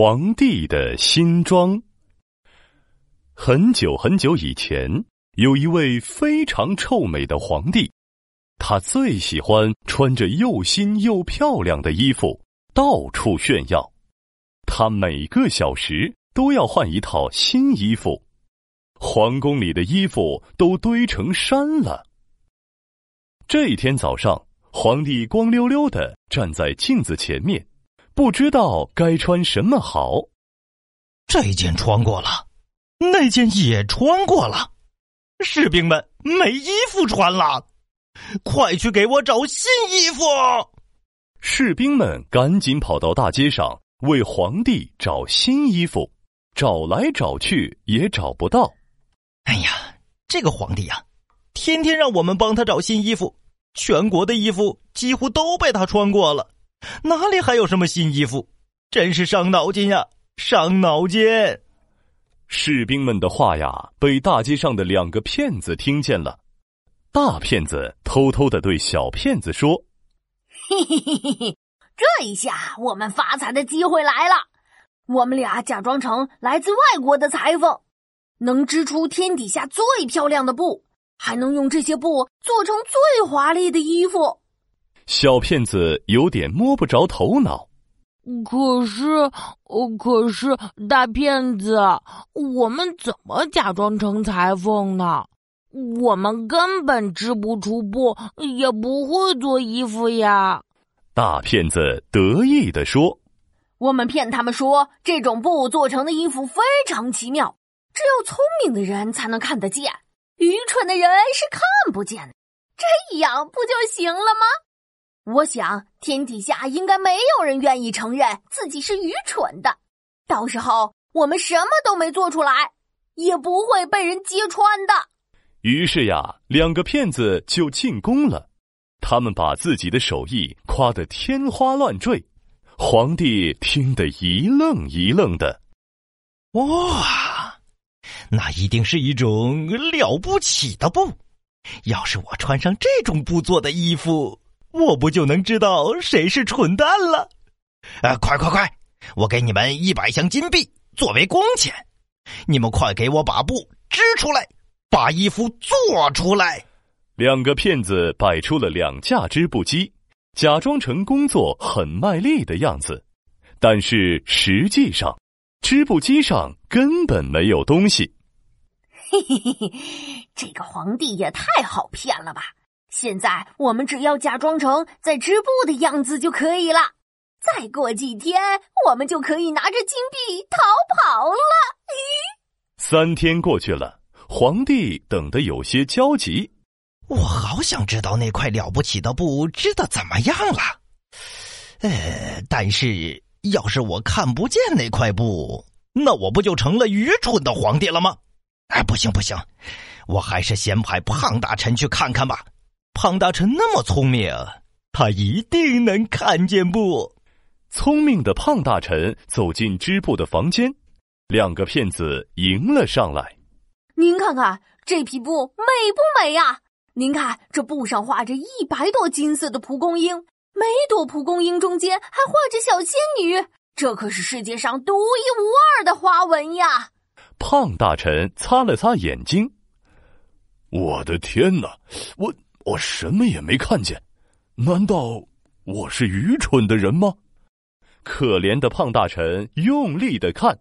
皇帝的新装。很久很久以前，有一位非常臭美的皇帝，他最喜欢穿着又新又漂亮的衣服，到处炫耀。他每个小时都要换一套新衣服，皇宫里的衣服都堆成山了。这一天早上，皇帝光溜溜的站在镜子前面。不知道该穿什么好，这件穿过了，那件也穿过了，士兵们没衣服穿了，快去给我找新衣服！士兵们赶紧跑到大街上为皇帝找新衣服，找来找去也找不到。哎呀，这个皇帝呀，天天让我们帮他找新衣服，全国的衣服几乎都被他穿过了。哪里还有什么新衣服？真是伤脑筋呀，伤脑筋！士兵们的话呀，被大街上的两个骗子听见了。大骗子偷偷的对小骗子说：“嘿嘿嘿嘿嘿，这一下我们发财的机会来了。我们俩假装成来自外国的裁缝，能织出天底下最漂亮的布，还能用这些布做成最华丽的衣服。”小骗子有点摸不着头脑。可是，可是大骗子，我们怎么假装成裁缝呢？我们根本织不出布，也不会做衣服呀！大骗子得意地说：“我们骗他们说，这种布做成的衣服非常奇妙，只有聪明的人才能看得见，愚蠢的人是看不见的。这样不就行了吗？”我想，天底下应该没有人愿意承认自己是愚蠢的。到时候，我们什么都没做出来，也不会被人揭穿的。于是呀，两个骗子就进宫了。他们把自己的手艺夸得天花乱坠，皇帝听得一愣一愣的。哇，那一定是一种了不起的布！要是我穿上这种布做的衣服。我不就能知道谁是蠢蛋了？啊，快快快！我给你们一百箱金币作为工钱，你们快给我把布织出来，把衣服做出来。两个骗子摆出了两架织布机，假装成工作很卖力的样子，但是实际上，织布机上根本没有东西。嘿嘿嘿嘿，这个皇帝也太好骗了吧！现在我们只要假装成在织布的样子就可以了。再过几天，我们就可以拿着金币逃跑了。三天过去了，皇帝等得有些焦急。我好想知道那块了不起的布织的怎么样了。呃，但是要是我看不见那块布，那我不就成了愚蠢的皇帝了吗？哎，不行不行，我还是先派胖大臣去看看吧。胖大臣那么聪明，他一定能看见布。聪明的胖大臣走进织布的房间，两个骗子迎了上来。您看看这匹布美不美呀？您看这布上画着一百朵金色的蒲公英，每朵蒲公英中间还画着小仙女，这可是世界上独一无二的花纹呀！胖大臣擦了擦眼睛，我的天哪，我。我什么也没看见，难道我是愚蠢的人吗？可怜的胖大臣用力的看，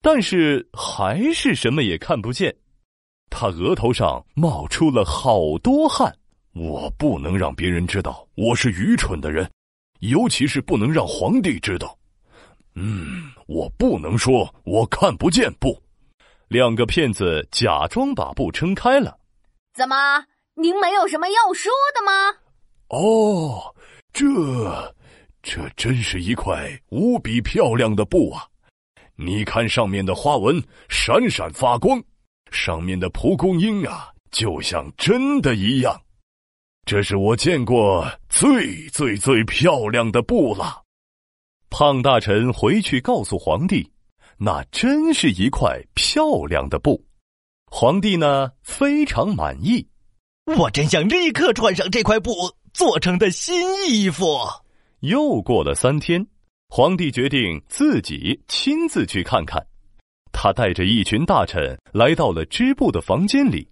但是还是什么也看不见。他额头上冒出了好多汗。我不能让别人知道我是愚蠢的人，尤其是不能让皇帝知道。嗯，我不能说我看不见布。两个骗子假装把布撑开了。怎么？您没有什么要说的吗？哦，这这真是一块无比漂亮的布啊！你看上面的花纹闪闪发光，上面的蒲公英啊，就像真的一样。这是我见过最最最漂亮的布了。胖大臣回去告诉皇帝，那真是一块漂亮的布。皇帝呢，非常满意。我真想立刻穿上这块布做成的新衣服。又过了三天，皇帝决定自己亲自去看看。他带着一群大臣来到了织布的房间里，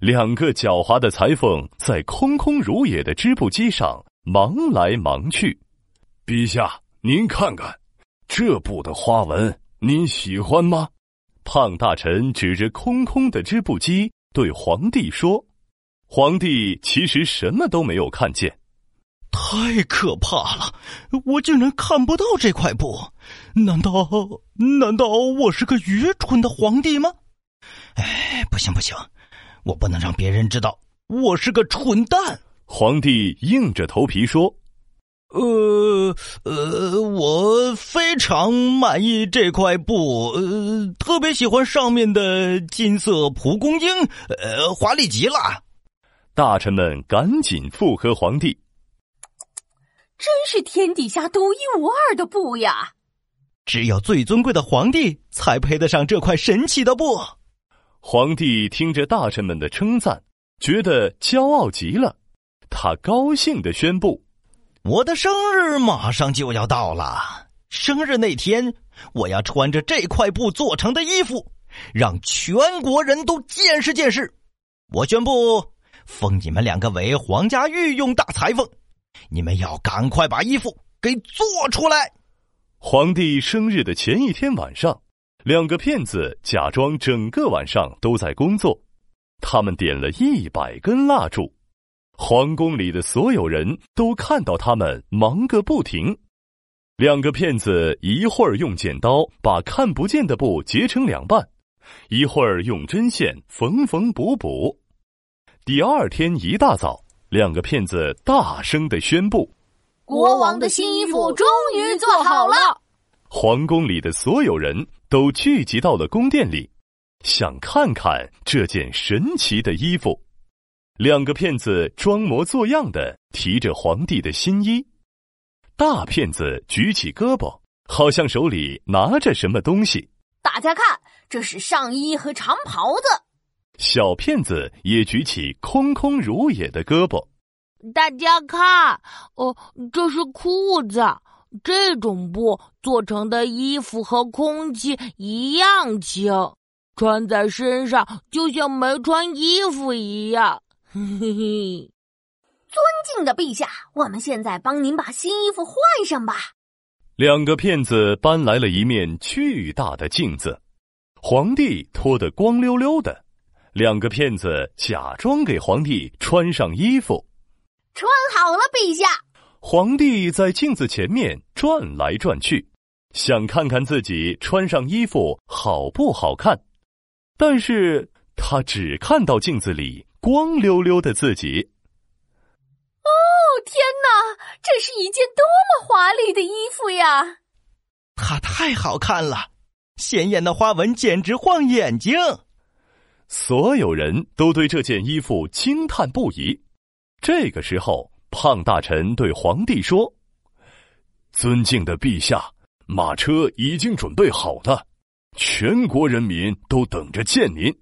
两个狡猾的裁缝在空空如也的织布机上忙来忙去。陛下，您看看这布的花纹，您喜欢吗？胖大臣指着空空的织布机对皇帝说：“皇帝其实什么都没有看见。”太可怕了！我竟然看不到这块布，难道难道我是个愚蠢的皇帝吗？哎，不行不行，我不能让别人知道我是个蠢蛋。皇帝硬着头皮说：“呃呃，我非常满意这块布，呃，特别喜欢上面的金色蒲公英，呃，华丽极了。”大臣们赶紧附和皇帝。真是天底下独一无二的布呀！只有最尊贵的皇帝才配得上这块神奇的布。皇帝听着大臣们的称赞，觉得骄傲极了。他高兴的宣布：“我的生日马上就要到了，生日那天我要穿着这块布做成的衣服，让全国人都见识见识。我宣布，封你们两个为皇家御用大裁缝。”你们要赶快把衣服给做出来！皇帝生日的前一天晚上，两个骗子假装整个晚上都在工作，他们点了一百根蜡烛，皇宫里的所有人都看到他们忙个不停。两个骗子一会儿用剪刀把看不见的布截成两半，一会儿用针线缝缝补补。第二天一大早。两个骗子大声的宣布：“国王的新衣服终于做好了！”皇宫里的所有人都聚集到了宫殿里，想看看这件神奇的衣服。两个骗子装模作样的提着皇帝的新衣，大骗子举起胳膊，好像手里拿着什么东西。大家看，这是上衣和长袍子。小骗子也举起空空如也的胳膊，大家看，哦，这是裤子。这种布做成的衣服和空气一样轻，穿在身上就像没穿衣服一样。嘿嘿嘿。尊敬的陛下，我们现在帮您把新衣服换上吧。两个骗子搬来了一面巨大的镜子，皇帝脱得光溜溜的。两个骗子假装给皇帝穿上衣服，穿好了，陛下。皇帝在镜子前面转来转去，想看看自己穿上衣服好不好看，但是他只看到镜子里光溜溜的自己。哦，天哪，这是一件多么华丽的衣服呀！它太好看了，鲜艳的花纹简直晃眼睛。所有人都对这件衣服惊叹不已。这个时候，胖大臣对皇帝说：“尊敬的陛下，马车已经准备好了，全国人民都等着见您，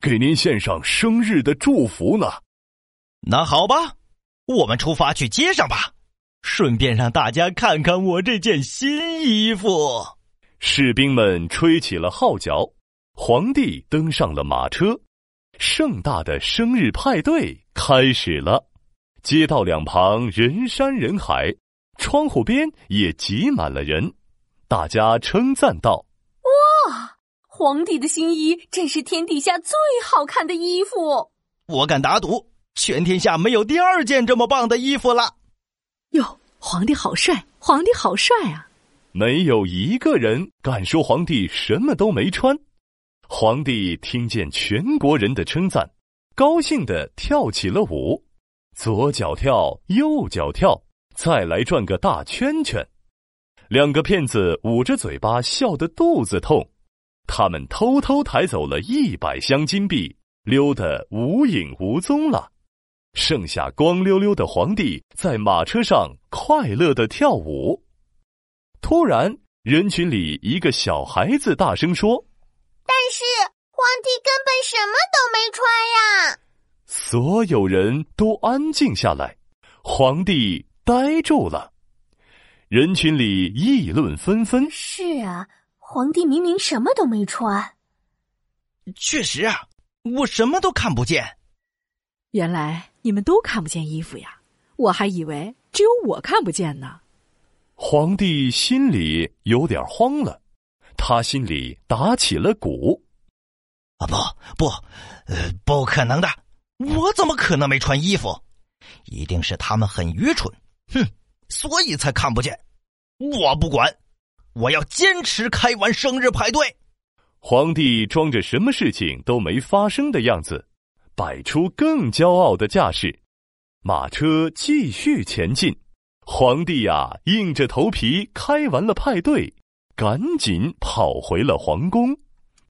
给您献上生日的祝福呢。”那好吧，我们出发去街上吧，顺便让大家看看我这件新衣服。士兵们吹起了号角。皇帝登上了马车，盛大的生日派对开始了。街道两旁人山人海，窗户边也挤满了人。大家称赞道：“哇，皇帝的新衣真是天底下最好看的衣服！我敢打赌，全天下没有第二件这么棒的衣服了。”哟，皇帝好帅！皇帝好帅啊！没有一个人敢说皇帝什么都没穿。皇帝听见全国人的称赞，高兴的跳起了舞，左脚跳，右脚跳，再来转个大圈圈。两个骗子捂着嘴巴笑得肚子痛，他们偷偷抬走了一百箱金币，溜得无影无踪了。剩下光溜溜的皇帝在马车上快乐的跳舞。突然，人群里一个小孩子大声说。是皇帝根本什么都没穿呀！所有人都安静下来，皇帝呆住了。人群里议论纷纷。是啊，皇帝明明什么都没穿。确实啊，我什么都看不见。原来你们都看不见衣服呀，我还以为只有我看不见呢。皇帝心里有点慌了，他心里打起了鼓。啊，不不，呃，不可能的，我怎么可能没穿衣服？一定是他们很愚蠢，哼，所以才看不见。我不管，我要坚持开完生日派对。皇帝装着什么事情都没发生的样子，摆出更骄傲的架势。马车继续前进，皇帝呀，硬着头皮开完了派对，赶紧跑回了皇宫。